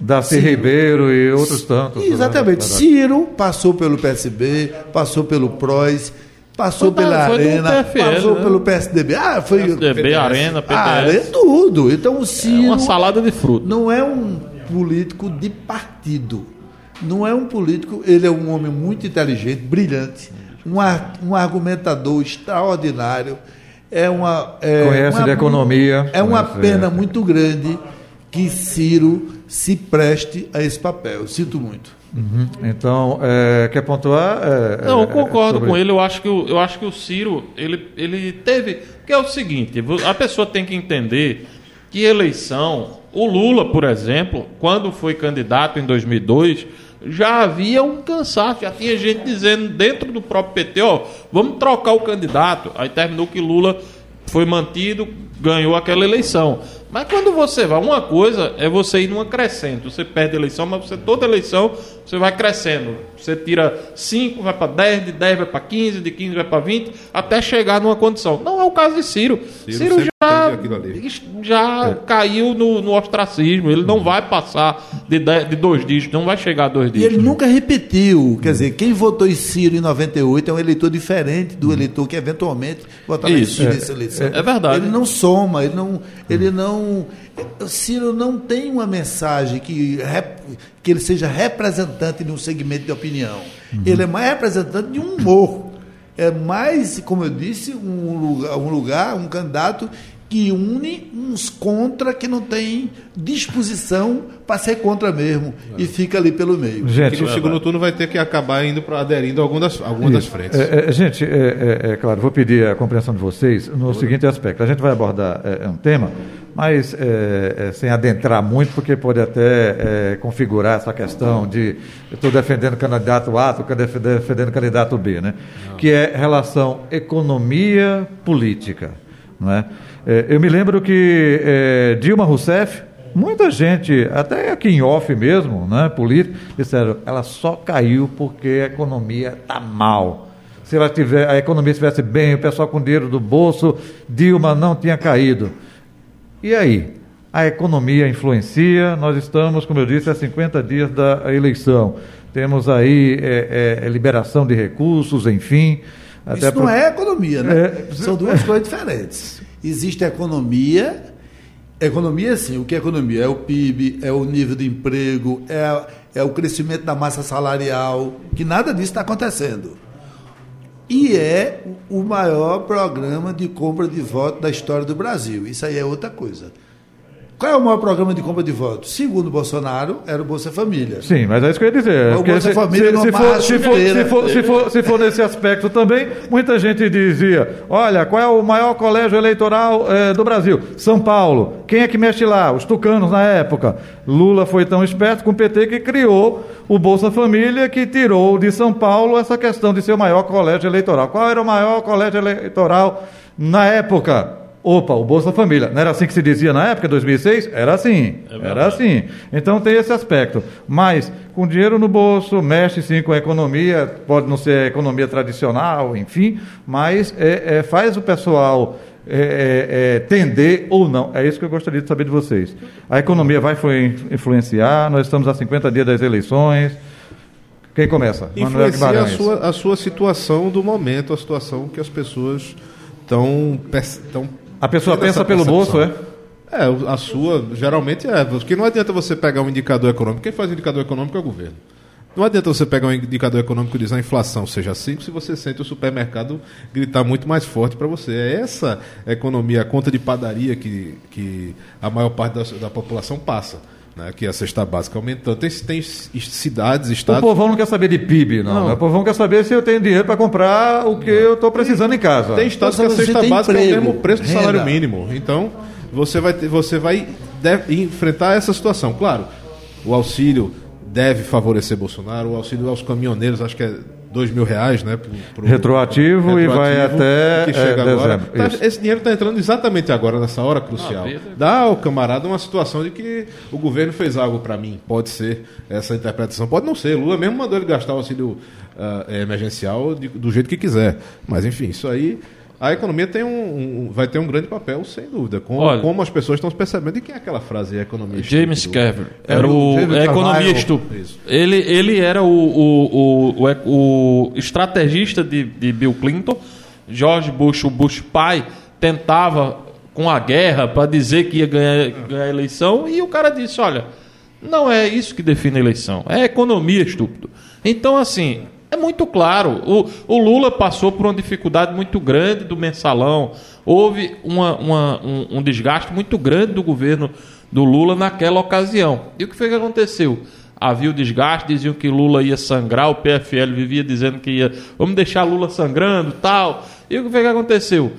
Darcy Ribeiro e outros tantos. Exatamente. né? Ciro passou pelo PSB, passou pelo PROS, passou Foi pela foi Arena, PFL, passou né? pelo PSDB. Ah, foi PSDB, Arena, Ah, PDS. é tudo. Então o É Ciro uma salada de fruta. não é um político de partido. Não é um político, ele é um homem muito inteligente, brilhante, um, ar- um argumentador extraordinário. É uma, é Conhece uma- de economia, É uma pena é. muito grande que Ciro se preste a esse papel. Sinto muito. Uhum. Então, é, quer pontuar? É, Não, é, eu concordo sobre- com ele. Eu acho que o, eu acho que o Ciro ele, ele teve. Porque é o seguinte: a pessoa tem que entender que eleição. O Lula, por exemplo, quando foi candidato em 2002, já havia um cansaço, já tinha gente dizendo dentro do próprio PT: ó, vamos trocar o candidato. Aí terminou que Lula foi mantido, ganhou aquela eleição. Mas quando você vai, uma coisa é você ir numa crescente. Você perde a eleição, mas você toda eleição você vai crescendo. Você tira 5, vai para 10, de 10 vai para 15, de 15 vai para 20, até chegar numa condição. Não é o caso de Ciro. Ciro Ciro, já aquilo ali. já caiu no, no ostracismo. Ele não vai passar de, dez- de dois dígitos, não vai chegar a dois E dígitos. ele nunca repetiu. Quer dizer, quem votou em Ciro em 98 é um eleitor diferente do eleitor que eventualmente votará em. Ciro nessa eleição. É verdade. Ele não soma, ele não. Ele não Ciro não tem uma mensagem que, que ele seja representante de um segmento de opinião. Ele é mais representante de um humor. É mais, como eu disse, um lugar, um, lugar, um candidato que une uns contra que não tem disposição para ser contra mesmo e fica ali pelo meio. Que Gente, no segundo turno vai ter que acabar indo para aderindo a alguma das, alguma das frentes. É, é, gente, é, é, é claro, vou pedir a compreensão de vocês no seguinte aspecto. A gente vai abordar é, um tema, mas é, é, sem adentrar muito, porque pode até é, configurar essa questão de eu estou defendendo candidato A, estou defendendo, defendendo candidato B, né? Que é relação economia-política. Não é? É, eu me lembro que é, Dilma Rousseff, muita gente, até aqui em off mesmo, né, político, disseram, ela só caiu porque a economia está mal. Se ela tiver, a economia estivesse bem, o pessoal com dinheiro do bolso, Dilma não tinha caído. E aí? A economia influencia, nós estamos, como eu disse, há 50 dias da eleição. Temos aí é, é, liberação de recursos, enfim. Isso não pro- é economia, né? É. São duas coisas diferentes. Existe a economia. Economia, sim. O que é economia? É o PIB, é o nível de emprego, é, é o crescimento da massa salarial, que nada disso está acontecendo. E é o maior programa de compra de voto da história do Brasil. Isso aí é outra coisa. Qual é o maior programa de compra de votos? Segundo Bolsonaro, era o Bolsa Família. Sim, mas é isso que eu ia dizer. Mas o Bolsa Família não se, for, se, for, se, for, se, for, se for nesse aspecto também, muita gente dizia: olha, qual é o maior colégio eleitoral eh, do Brasil? São Paulo. Quem é que mexe lá? Os tucanos na época. Lula foi tão esperto com o PT que criou o Bolsa Família, que tirou de São Paulo essa questão de ser o maior colégio eleitoral. Qual era o maior colégio eleitoral na época? Opa, o Bolsa Família. Não era assim que se dizia na época, 2006? Era assim. era assim. Então tem esse aspecto. Mas com dinheiro no bolso, mexe sim com a economia, pode não ser a economia tradicional, enfim, mas é, é, faz o pessoal é, é, é, tender ou não. É isso que eu gostaria de saber de vocês. A economia vai foi influenciar, nós estamos a 50 dias das eleições. Quem começa? Manuel Influencia a sua, a sua situação do momento, a situação que as pessoas estão. A pessoa pensa pelo bolso, é? É, o- a sua, geralmente é. Porque não adianta você pegar um indicador econômico. Quem faz indicador econômico é o governo. Não adianta você pegar um indicador econômico e dizer a inflação seja 5 se você sente o supermercado gritar muito mais forte para você. É essa economia, a conta de padaria que, que a maior parte da, da população passa. Né, que a cesta básica aumentando. Tem, tem cidades, O estados. povão não quer saber de PIB, não. Não. né? O povão quer saber se eu tenho dinheiro para comprar o que eu estou precisando em casa. Tem estados que a cesta tem básica é o emprego, mesmo preço do renda. salário mínimo. Então, você vai, ter, você vai deve enfrentar essa situação. Claro, o auxílio deve favorecer Bolsonaro, o auxílio aos caminhoneiros, acho que é dois mil reais, né? pro- pro- Retroativo e vai até, que chega é, agora. Tá- Isso. esse dinheiro está entrando exatamente agora, nessa hora crucial. Dá ao camarada uma situação de que o governo fez algo para mim. Pode ser essa interpretação, pode não ser. Lula mesmo mandou ele gastar o auxílio ah, emergencial de- do jeito que quiser. Mas enfim, isso aí. A economia tem um, um- vai ter um grande papel, sem dúvida. Com, Olha- como as pessoas estão se percebendo. E quem é aquela frase? Economia James? Carver. Era Era o o, é economia estúpida. Ele, ele era o, o, o, o, o estrategista de, de Bill Clinton. George Bush, o Bush pai, tentava com a guerra para dizer que ia ganhar, ganhar a eleição. E o cara disse: olha, não é isso que define a eleição. É economia estúpido. Então, assim, é muito claro. O, o Lula passou por uma dificuldade muito grande do mensalão. Houve uma- uma- um, um desgaste muito grande do governo do Lula naquela ocasião. E o que foi que aconteceu? Havia o desgaste, diziam que Lula ia sangrar, o PFL vivia dizendo que ia, vamos deixar Lula sangrando tal. E o que foi que aconteceu?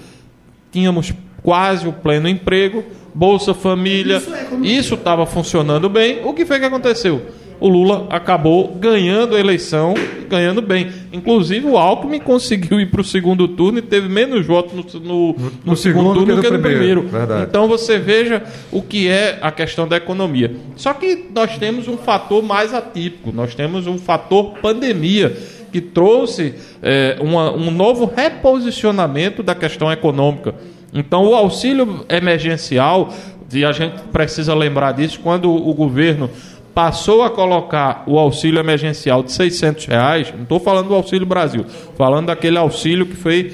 Tínhamos quase o pleno emprego, Bolsa Família, isso estava funcionando bem. O que foi que aconteceu? O Lula acabou ganhando a eleição, ganhando bem. Inclusive o Alckmin conseguiu ir para o segundo turno e teve menos votos no, no- no segundo, turno do que no primeiro. Verdade. Então você veja o que é a questão da economia. Só que nós temos um fator mais atípico, nós temos um fator pandemia que trouxe eh, uma- um novo reposicionamento da questão econômica. Então, o auxílio emergencial, e a gente precisa lembrar disso, quando o governo passou a colocar o auxílio emergencial de 600 reais, não estou falando do Auxílio Brasil, falando daquele auxílio que foi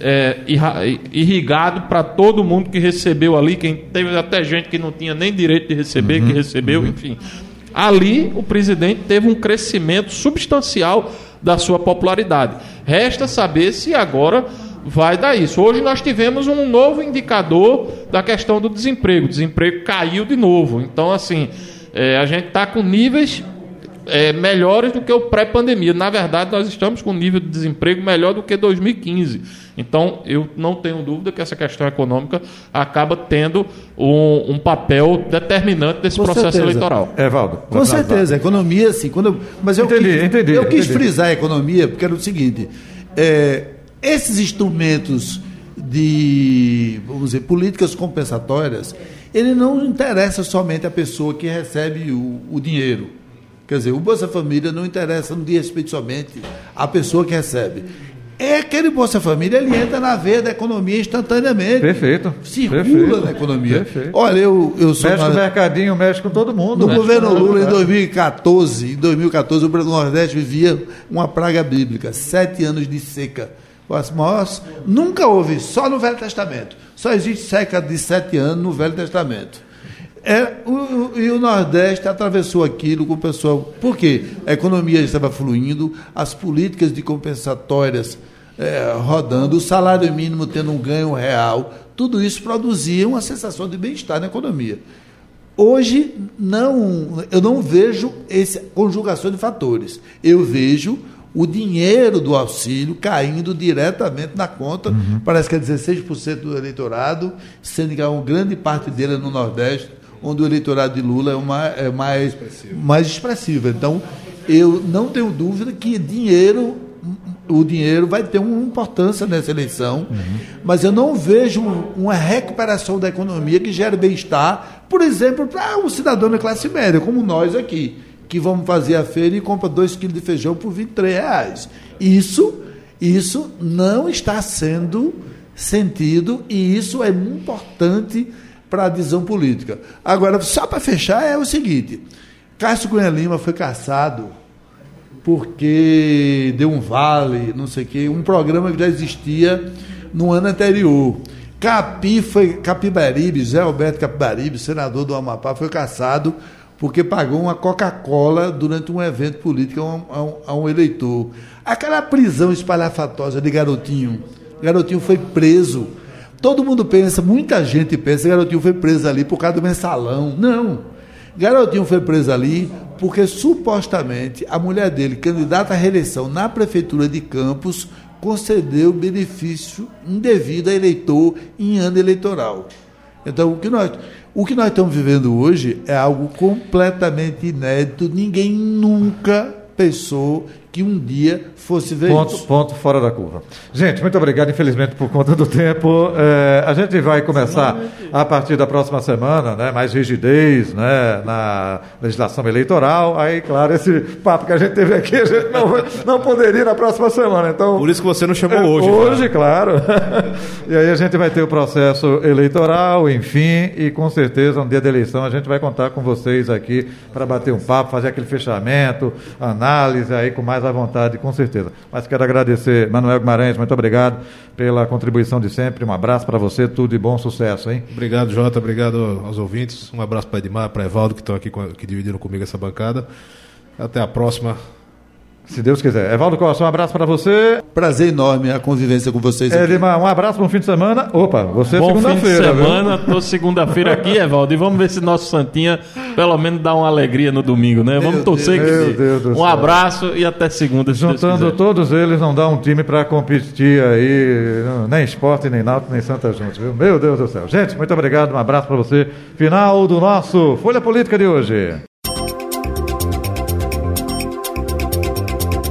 é, irrigado para todo mundo que recebeu ali, quem teve até gente que não tinha nem direito de receber, uhum, que recebeu, uhum. enfim. Ali o presidente teve um crescimento substancial da sua popularidade. Resta saber se agora vai dar isso. Hoje nós tivemos um novo indicador da questão do desemprego. O desemprego caiu de novo. Então, assim, é, a gente está com níveis é, melhores do que o pré-pandemia. Na verdade, nós estamos com um nível de desemprego melhor do que 2015. Então, eu não tenho dúvida que essa questão econômica acaba tendo um, um papel determinante desse com processo certeza. eleitoral. É, Valdo. Com certeza. A economia, sim. Quando, mas eu entendi, quis, entendi, eu quis entendi. frisar a economia porque era o seguinte: é, esses instrumentos de, vamos dizer, políticas compensatórias, ele não interessa somente a pessoa que recebe o, o dinheiro. Quer dizer, o Bolsa Família não interessa, não diz respeito somente à pessoa que recebe. É aquele Bolsa Família, ele entra na veia da economia instantaneamente. Perfeito. Circula Perfeito. na economia. Perfeito. Olha, eu, eu sou. Mexe na... com o mercadinho, mexe com todo mundo. No governo Lula, em 2014, em 2014, o Nordeste vivia uma praga bíblica, sete anos de seca. Mas nunca houve, só no Velho Testamento. Só existe seca de sete anos no Velho Testamento. É, o, e o Nordeste atravessou aquilo com o pessoal. Por quê? A economia estava fluindo, as políticas de compensatórias é, rodando, o salário mínimo tendo um ganho real, tudo isso produzia uma sensação de bem-estar na economia. Hoje, não, eu não vejo essa conjugação de fatores. Eu vejo o dinheiro do auxílio caindo diretamente na conta, uhum. parece que é 16% do eleitorado, sendo que uma grande parte dele é no Nordeste, onde o eleitorado de Lula é, uma, é mais, mais expressivo. Então, eu não tenho dúvida que dinheiro, o dinheiro vai ter uma importância nessa eleição, uhum. mas eu não vejo uma recuperação da economia que gere bem-estar, por exemplo, para o um cidadão da classe média, como nós aqui que vamos fazer a feira e compra 2 quilos de feijão por 23 reais. Isso, isso não está sendo sentido e isso é importante para a visão política. Agora, só para fechar, é o seguinte: Cássio Cunha Lima foi caçado porque deu um vale, não sei o quê, um programa que já existia no ano anterior. Capi foi Capibaribe, Zé Alberto Capibaribe, senador do Amapá, foi caçado porque pagou uma Coca-Cola durante um evento político a um, a, um, a um, eleitor. Aquela prisão espalhafatosa de Garotinho. Garotinho foi preso. Todo mundo pensa, muita gente pensa Garotinho foi preso ali por causa do mensalão. Não. Garotinho foi preso ali porque supostamente a mulher dele, candidata à reeleição na prefeitura de Campos, concedeu benefício indevido a eleitor em ano eleitoral. Então, o que nós o que nós estamos vivendo hoje é algo completamente inédito. Ninguém nunca pensou que um dia fosse ver ponto, isso. Ponto fora da curva. Gente, muito obrigado. Infelizmente, por conta do tempo, é, a gente vai começar a partir da próxima semana, né, mais rigidez né, na legislação eleitoral. Aí, claro, esse papo que a gente teve aqui, a gente não, não poderia na próxima semana. Então, por isso que você não chamou é, hoje. Hoje, claro. [LAUGHS] e aí a gente vai ter o processo eleitoral, enfim, e com certeza, no dia da eleição, a gente vai contar com vocês aqui para bater um papo, fazer aquele fechamento, análise aí com mais mais à vontade, com certeza. Mas quero agradecer, Manuel Guimarães, muito obrigado pela contribuição de sempre. Um abraço para você, tudo de bom sucesso, hein? Obrigado, Jota, obrigado aos ouvintes. Um abraço para Edmar, para Evaldo, que estão aqui, que dividiram comigo essa bancada. Até a próxima. Se Deus quiser. Evaldo Costa, um abraço para você. Prazer enorme a convivência com vocês. É, Lima, um abraço para um fim de semana. Opa, você é segunda-feira. Bom fim de semana, tô segunda-feira aqui, Evaldo, e vamos ver se nosso Santinha pelo menos dá uma alegria no domingo, né? Vamos Meu torcer Deus, que Deus Um céu. abraço e até segunda. Juntando todos eles, não dá um time para competir aí, nem esporte, nem náutico, nem Santa juntos, viu? Meu Deus do céu. Gente, muito obrigado, um abraço para você. Final do nosso Folha Política de hoje.